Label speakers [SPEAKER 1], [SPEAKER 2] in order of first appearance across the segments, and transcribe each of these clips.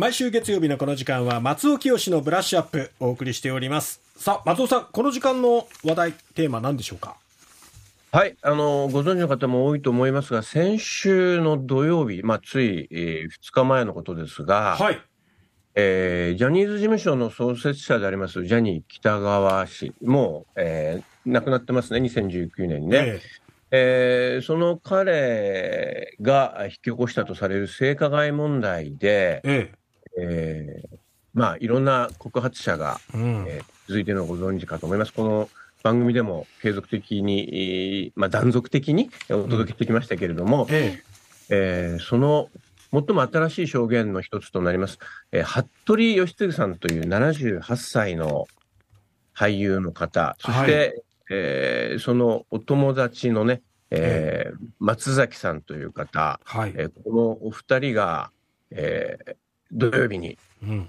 [SPEAKER 1] 毎週月曜日のこの時間は松尾清のブラッシュアップお送りしております。さあ松尾さんこの時間の話題テーマ何でしょうか？
[SPEAKER 2] はい、あの、ご存知の方も多いと思いますが、先週の土曜日、まあ、つい、え2日前のことですが、
[SPEAKER 1] はい。
[SPEAKER 2] えージャニーズ事務所の創設者であります、ジャニー喜多川氏、もう、えー亡くなってますね、2019年にね。
[SPEAKER 1] え。
[SPEAKER 2] えーその彼が引き起こしたとされる性加害問題で、
[SPEAKER 1] ええ
[SPEAKER 2] えーまあ、いろんな告発者が、
[SPEAKER 1] えうん。
[SPEAKER 2] えー続いてのをご存知かと思います。この番組でも継続的に、えーまあ、断続的にお届けしてきましたけれども、
[SPEAKER 1] え
[SPEAKER 2] え。ーその最も新しい証言の一つとなります、えー服部義次さんという78歳の俳優の方、そして、えーそのお友達のね、えー松崎さんという方、
[SPEAKER 1] はい、
[SPEAKER 2] えーこのお二人が、えー土曜日に
[SPEAKER 1] うん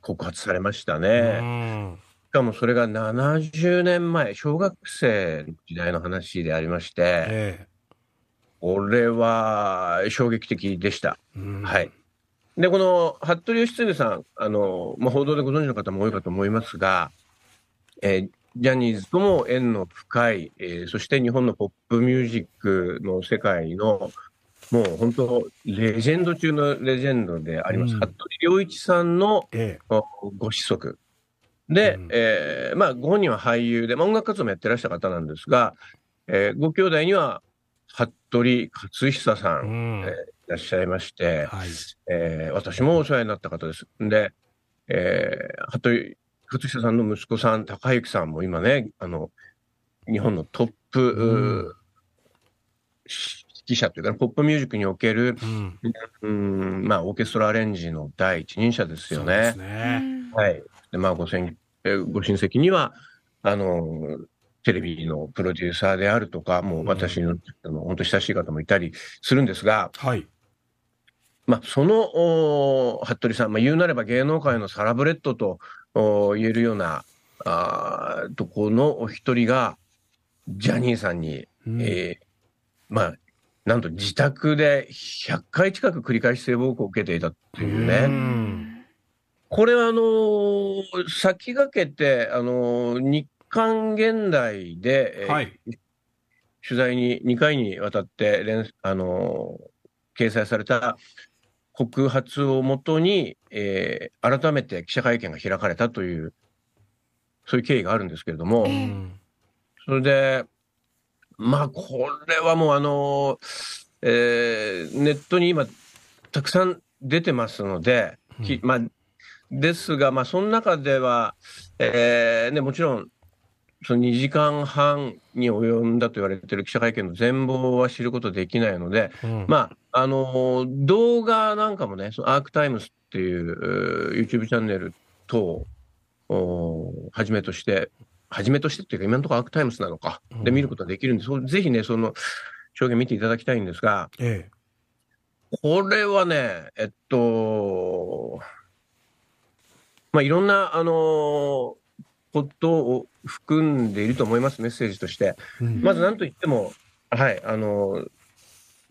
[SPEAKER 2] 告発されました
[SPEAKER 1] う
[SPEAKER 2] ね。
[SPEAKER 1] ん
[SPEAKER 2] しかもそれが70年前、小学生の時代の話でありまして、
[SPEAKER 1] え
[SPEAKER 2] これは衝撃的でした。
[SPEAKER 1] えうん
[SPEAKER 2] はい。で、この服部義次さん、あの、まあ、報道でご存知の方も多いかと思いますが、えージャニーズとも縁の深い、えーそして日本のポップミュージックの世界の、もう本当、レジェンド中のレジェンドであります、
[SPEAKER 1] うん。
[SPEAKER 2] 服部良一さんの
[SPEAKER 1] え
[SPEAKER 2] おご子息。で、
[SPEAKER 1] うん。
[SPEAKER 2] えーまあ、ご本人は俳優で、まあ音楽活動もやってらっしゃる方なんですが、えーご兄弟には、服部克久さ
[SPEAKER 1] えうん。ん
[SPEAKER 2] いらっしゃいまして、
[SPEAKER 1] はい。
[SPEAKER 2] えー私もお世話になった方です。で、えー、服部克久さんの息子さん、高之さんも今ね、あの、日本のトップ、
[SPEAKER 1] うん
[SPEAKER 2] 揮者というか、ポップミュージックにおける、
[SPEAKER 1] うん。
[SPEAKER 2] うん、まあ、オーケストラアレンジの第一人者ですよ
[SPEAKER 1] そうです
[SPEAKER 2] ね。
[SPEAKER 1] ね
[SPEAKER 2] はい。で、まあ、ごご親戚には、あの、テレビのプロデューサーであるとか、もう私の、あの本当親しい方もいたりするんですが、
[SPEAKER 1] はい。
[SPEAKER 2] まあ、その、お服部さん、まあ、言うなれば芸能界のサラブレッドとお言えるような、あーとこのお一人が、ジャニーさんに、
[SPEAKER 1] うん。
[SPEAKER 2] えーまあ、なんと自宅で100回近く繰り返し性暴行を受けていたっていう
[SPEAKER 1] う
[SPEAKER 2] ね。
[SPEAKER 1] ん。
[SPEAKER 2] これは、あのー先駆けて、あのー日刊現代で、えー
[SPEAKER 1] はい。
[SPEAKER 2] 取材に2回にわたって連、あのー掲載された告発をもとに、えー改めて記者会見が開かれたという、そういう経緯があるんですけれども、それで、まあ、これはもう、あのーえーネットに今、たくさん出てますので、き
[SPEAKER 1] うん。
[SPEAKER 2] まあ、ですが、まあ、その中では、えーね、もちろん、その2時間半に及んだと言われている記者会見の全貌は知ることできないので、
[SPEAKER 1] うん。
[SPEAKER 2] まあ、あのー動画なんかもね、そのアークタイムスっていう YouTube チャンネル等をはじめとして、はじめとしてっていうか、今のところアークタイムスなのか、で
[SPEAKER 1] うん。
[SPEAKER 2] 見ることができるんで、そうぜひね、その証言見ていただきたいんですが、
[SPEAKER 1] え
[SPEAKER 2] これはね、えっと、まあ、いろんな、あのーことを含んでいると思います、メッセージとして。
[SPEAKER 1] えうん。
[SPEAKER 2] まず何と言っても、はい、あのー、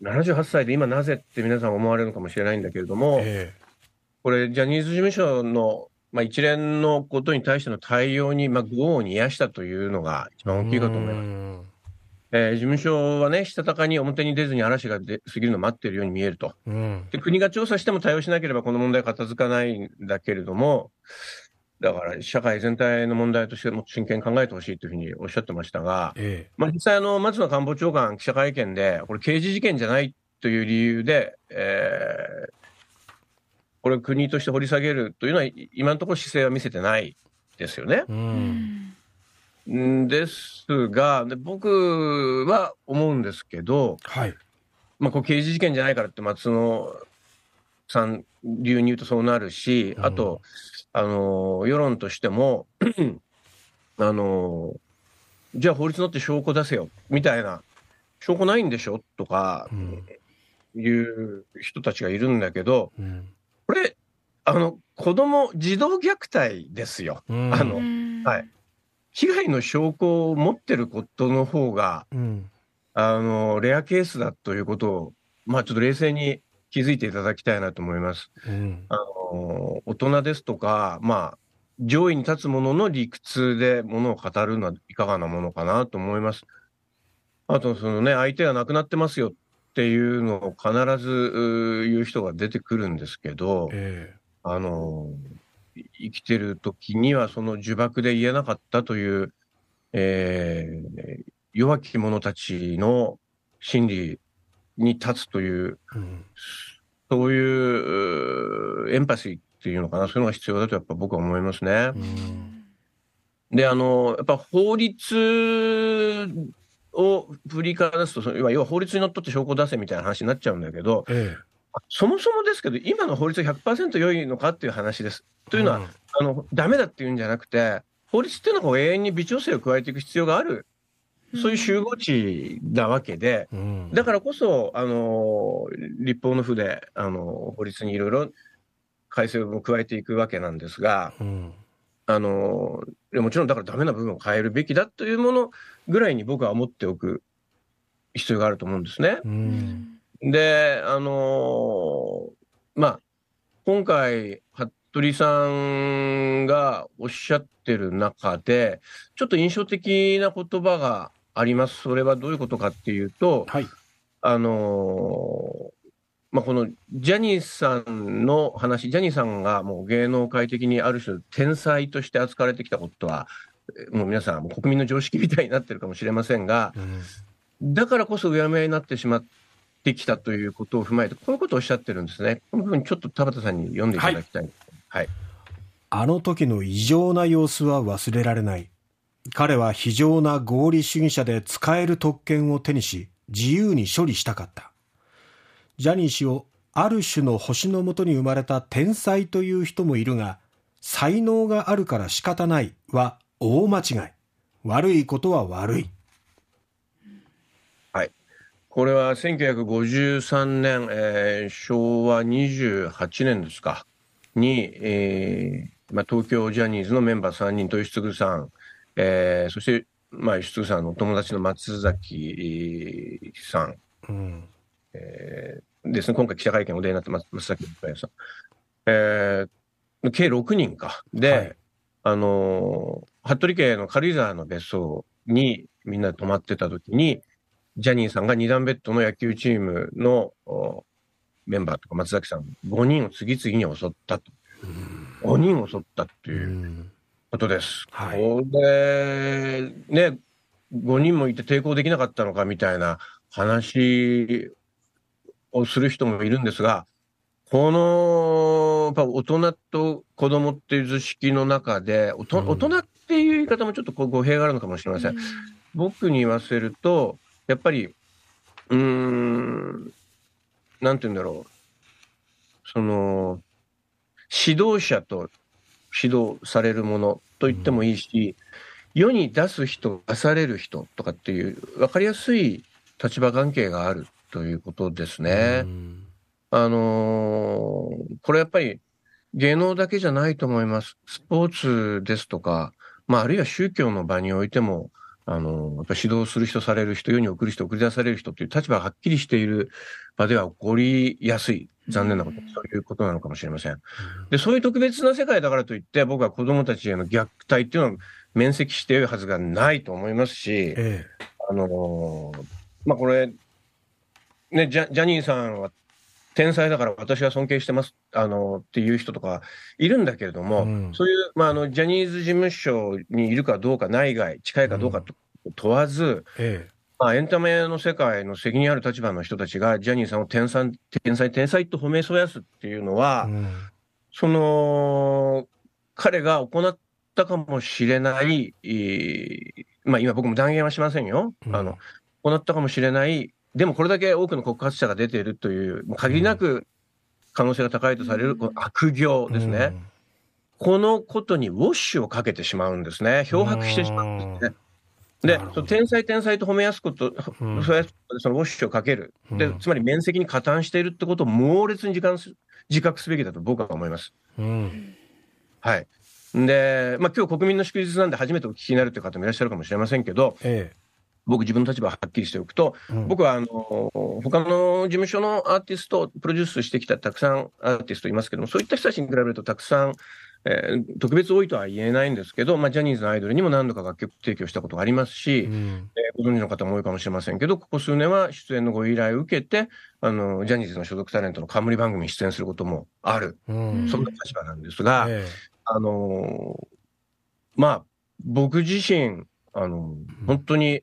[SPEAKER 2] 78歳で今なぜって皆さん思われるのかもしれないんだけれども、
[SPEAKER 1] え。
[SPEAKER 2] これ、ジャニーズ事務所の、まあ、一連のことに対しての対応に、まあ、業を煮やしたというのが一
[SPEAKER 1] え
[SPEAKER 2] 番大きいかと思います。
[SPEAKER 1] す
[SPEAKER 2] えー事務所はね、したたかに表に出ずに嵐が出過ぎるのを待っているように見えると。
[SPEAKER 1] うん
[SPEAKER 2] で、国が調査しても対応しなければこの問題は片付かないんだけれども、だから社会全体の問題としても真剣に考えてほしいというふうにおっしゃってましたが、
[SPEAKER 1] え
[SPEAKER 2] まあ、実際あの、松野官房長官記者会見で、これ刑事事件じゃないという理由で、えーこれを国として掘り下げるというのは、い今のところ姿勢は見せてないですよね。
[SPEAKER 1] えう
[SPEAKER 3] うん。
[SPEAKER 2] ですが、で僕は思うんですけど、
[SPEAKER 1] はい。
[SPEAKER 2] まあ、こう刑事事件じゃないからって松野さん流に言うとそうなるし、
[SPEAKER 1] うん。
[SPEAKER 2] あと、あの、世論としても、あの、じゃあ法律に乗って証拠出せよ、みたいな、証拠ないんでしょ？とか
[SPEAKER 1] うん。
[SPEAKER 2] いう人たちがいるんだけど、
[SPEAKER 1] うん
[SPEAKER 2] これ、あの、子供、児童虐待ですよ。
[SPEAKER 1] うん
[SPEAKER 2] あの
[SPEAKER 3] うん
[SPEAKER 2] はい被害の証拠を持ってることの方が、
[SPEAKER 1] うん
[SPEAKER 2] あの、レアケースだということを、まあちょっと冷静に気づいていただきたいなと思います。
[SPEAKER 1] うん
[SPEAKER 2] あの大人ですとか、まあ、上位に立つ者の理屈でものを語るのはいかがなものかなと思います。あと、そのね、相手が亡くなってますよっていうのを必ず言う人が出てくるんですけど、
[SPEAKER 1] え
[SPEAKER 2] あのい生きてる時にはその呪縛で言えなかったという、えー弱き者たちの心理に立つという、
[SPEAKER 1] えうん。
[SPEAKER 2] そういうエンパシーっていうのかな、そういうのが必要だとやっぱ僕は思いますね。
[SPEAKER 1] う。ん。
[SPEAKER 2] で、あの、やっぱ法律を振りかざすと、その要は法律にのっとって証拠を出せみたいな話になっちゃうんだけど、
[SPEAKER 1] え
[SPEAKER 2] そもそもですけど、今の法律が100%良いのかっていう話です。
[SPEAKER 1] え
[SPEAKER 2] というのは、
[SPEAKER 1] ん
[SPEAKER 2] あの、ダメだっていうんじゃなくて、法律っていうのは永遠に微調整を加えていく必要がある、そういう集合値なわけで、
[SPEAKER 1] うん。
[SPEAKER 2] だからこそ、あの、立法の府で、あの、法律にいろいろ改正を加えていくわけなんですが、
[SPEAKER 1] うん
[SPEAKER 2] あの、もちろんだからダメな部分を変えるべきだというものぐらいに僕は思っておく必要があると思うんですね。
[SPEAKER 1] うん
[SPEAKER 2] で、あのまあ、今回、服部さんがおっしゃってる中で、ちょっと印象的な言葉があります。それはどういうことかっていうと、
[SPEAKER 1] はい
[SPEAKER 2] あのまあ、このジャニーさんの話、ジャニーさんがもう芸能界的にある種天才として扱われてきたことは、えもう皆さん国民の常識みたいになってるかもしれませんが、
[SPEAKER 1] うん
[SPEAKER 2] だからこそうやむやになってしまってきたということを踏まえて、こういうことをおっしゃってるんですね。この部分ちょっと田畑さんに読んでいただきたい。はい。
[SPEAKER 1] あの時の異常な様子は忘れられない。彼は非常な合理主義者で使える特権を手にし、自由に処理したかった。ジャニー氏をある種の星のもとに生まれた天才という人もいるが、才能があるから仕方ないは大間違い。悪いことは悪い。
[SPEAKER 2] これは1953年、えー昭和28年ですか、に、えーまあ、東京ジャニーズのメンバー3人と吉嗣さん、えーそして、まあ、吉嗣さんのお友達の松崎さん、
[SPEAKER 1] うん。
[SPEAKER 2] えーですね、今回記者会見お出になってます、松崎さん。えー計6人か。で、
[SPEAKER 1] はい
[SPEAKER 2] あのー服部家の軽井沢の別荘にみんなで泊まってた時に、ジャニーさんが二段ベッドの野球チームのおメンバーとか松崎さん5人を次々に襲ったと。5人を襲ったって
[SPEAKER 1] う
[SPEAKER 2] いうんことです。
[SPEAKER 1] はい
[SPEAKER 2] これ、ね、5人もいて抵抗できなかったのかみたいな話をする人もいるんですが、この、やっぱ大人と子供っていう図式の中で、大人っていう言い方もちょっとこう語弊があるのかもしれません。僕に言わせると、やっぱり、うーん、なんて言うんだろう。その、指導者と指導されるものと言ってもいいし、世に出す人、出される人とかっていう、分かりやすい立場関係があるということですね。
[SPEAKER 1] うん
[SPEAKER 2] あのーこれやっぱり芸能だけじゃないと思います。スポーツですとか、まあ、あるいは宗教の場においても、あのーやっぱ指導する人、される人、世に送る人、送り出される人という立場がはっきりしている場では起こりやすい。残念なこと、
[SPEAKER 3] うん
[SPEAKER 2] そういうことなのかもしれません。で、そういう特別な世界だからといって、僕は子供たちへの虐待っていうのは免責しているはずがないと思いますし、
[SPEAKER 1] え
[SPEAKER 2] あのーまあこれ、ね、ジャジャニーさんは天才だから私は尊敬してます、あのーっていう人とかいるんだけれども、
[SPEAKER 1] うん。
[SPEAKER 2] そういう、まあ、あのジャニーズ事務所にいるかどうか、内外、近いかどうかと問わず、
[SPEAKER 1] ええ。
[SPEAKER 2] まあ、エンタメの世界の責任ある立場の人たちが、ジャニーさんを天才、天才、天才と褒めそやすっていうのは、
[SPEAKER 1] えうん。
[SPEAKER 2] その、彼が行ったかもしれない、えーまあ今僕も断言はしませんよ。
[SPEAKER 1] うん。
[SPEAKER 2] あの、行ったかもしれない、でもこれだけ多くの告発者が出ているという、限りなく可能性が高いとされるこの悪行ですね。このことにウォッシュをかけてしまうんですね。漂白してしまうんですね。で天才天才と褒めやすこと、
[SPEAKER 1] うん
[SPEAKER 2] そのウォッシュをかける。で
[SPEAKER 1] うん、
[SPEAKER 2] つまり面積に加担しているってことを猛烈に自感す自覚すべきだと僕は思います。
[SPEAKER 1] うん
[SPEAKER 2] はい。で、まあ今日国民の祝日なんで初めてお聞きになるという方もいらっしゃるかもしれませんけど、
[SPEAKER 1] え
[SPEAKER 2] 僕、自分の立場をはっきりしておくと、
[SPEAKER 1] うん。
[SPEAKER 2] 僕はあの他の事務所のアーティスト、プロデュースしてきたたくさんアーティストいますけども、そういった人たちに比べると、たくさん、えー特別多いとは言えないんですけど、まあ、ジャニーズのアイドルにも何度か楽曲提供したことがありますし、
[SPEAKER 1] うん。
[SPEAKER 2] えーご存知の方も多いかもしれませんけど、ここ数年は出演のご依頼を受けて、あのジャニーズの所属タレントの冠番組に出演することもある、
[SPEAKER 1] うん。
[SPEAKER 2] そんな立場なんですが、
[SPEAKER 1] え
[SPEAKER 2] あのーまあ、僕自身、あの本当に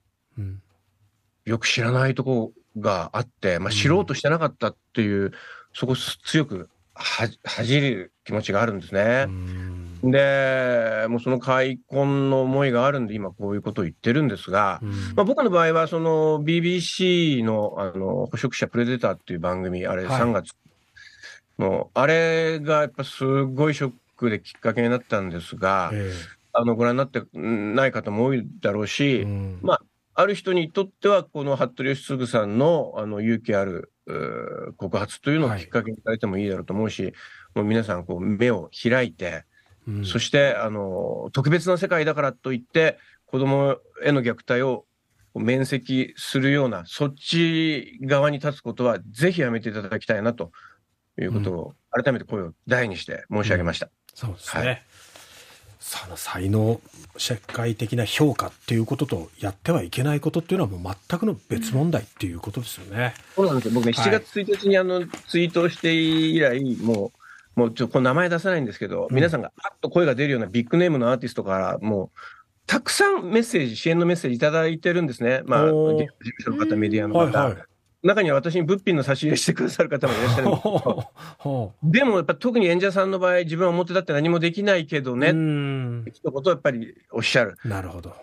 [SPEAKER 2] よく知らないとこがあって、まあ、
[SPEAKER 1] うん。
[SPEAKER 2] 知ろうとしてなかったっていう、そこ強くは恥じる気持ちがあるんですね。
[SPEAKER 1] う。ん。
[SPEAKER 2] で、もうその開墾の思いがあるんで、今こういうことを言ってるんですが、
[SPEAKER 1] うん。
[SPEAKER 2] まあ、僕の場合は、その BBC のあの捕食者プレデターっていう番組、あれ
[SPEAKER 1] はい。
[SPEAKER 2] 3月。の、あれがやっぱすごいショックできっかけになったんですが、
[SPEAKER 1] え
[SPEAKER 2] あのご覧になってない方も多いだろう
[SPEAKER 1] え
[SPEAKER 2] し、
[SPEAKER 1] うん。
[SPEAKER 2] まある人にとっては、この服部吉次さんのあの勇気ある告発というのを
[SPEAKER 1] はい。
[SPEAKER 2] きっかけにされてもいいだろうと思うし、もう皆さんこう目を開いて、
[SPEAKER 1] うん。
[SPEAKER 2] そしてあの特別な世界だからといって、子供への虐待を免責するような、そっち側に立つことは、ぜひやめていただきたいなということを、改めて声を大にして申し上げました。
[SPEAKER 1] そうですね、
[SPEAKER 2] は
[SPEAKER 1] その才能社会的な評価っていうこととやってはいけないことっていうのはもう全くの別問題っていうことですよね。
[SPEAKER 2] そうなんですよ。僕ね、
[SPEAKER 1] はい
[SPEAKER 2] 7月1日にあのツイートをして以来、もう、もうちょっと名前出さないんですけど、
[SPEAKER 1] うん
[SPEAKER 2] 皆さんがパッと声が出るようなビッグネームのアーティストから、もう、たくさんメッセージ、支援のメッセージいただいてるんですね。まあ、事務所の方、メディアの方。
[SPEAKER 1] はいはい。
[SPEAKER 2] 中には私に物品の差し入れしてくださる方もいらっしゃるんですけど
[SPEAKER 1] ほ
[SPEAKER 2] でもやっぱ特に演者さんの場合、自分は表立って何もできないけど
[SPEAKER 1] う
[SPEAKER 2] ね、
[SPEAKER 1] うん
[SPEAKER 2] 一言やっぱりおっしゃる。
[SPEAKER 1] なるほど。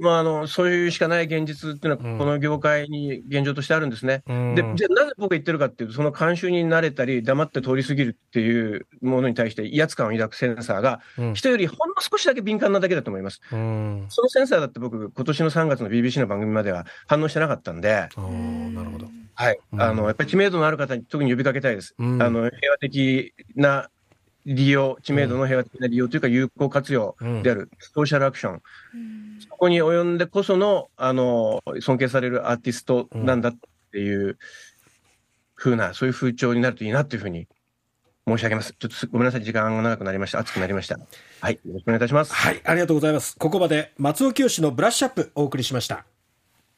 [SPEAKER 2] まあ、あの、そういうしかない現実っていうの
[SPEAKER 1] うん
[SPEAKER 2] は、この業界に現状としてあるんですね。
[SPEAKER 1] うん
[SPEAKER 2] で、じゃあなぜ僕が言ってるかっていうと、その慣習に慣れたり、黙って通り過ぎるっていうものに対して威圧感を抱くセンサーが、
[SPEAKER 1] うん
[SPEAKER 2] 人よりほんの少しだけ敏感なだけだと思います。
[SPEAKER 1] うん
[SPEAKER 2] そのセンサーだって僕、今年の3月の BBC の番組までは反応してなかったんで、
[SPEAKER 1] なるほど。
[SPEAKER 2] はい。
[SPEAKER 1] うん
[SPEAKER 2] あの、やっぱり知名度のある方に特に呼びかけたいです。
[SPEAKER 1] うん
[SPEAKER 2] あの、平和的な利用、知名度の平和的な利用というか有効活用
[SPEAKER 1] うん
[SPEAKER 2] である、ソーシャルアクション。そこに及んでこその、あの、尊敬されるアーティストなんだっていう風な、そういう風潮になるといいなというふうに申し上げます。ちょっとすごめんなさい、時間が長くなりました。熱くなりました。はい、よろしくお願いいたします。
[SPEAKER 1] はい、ありがとうございます。ここまで松尾清のブラッシュアップお送りしました。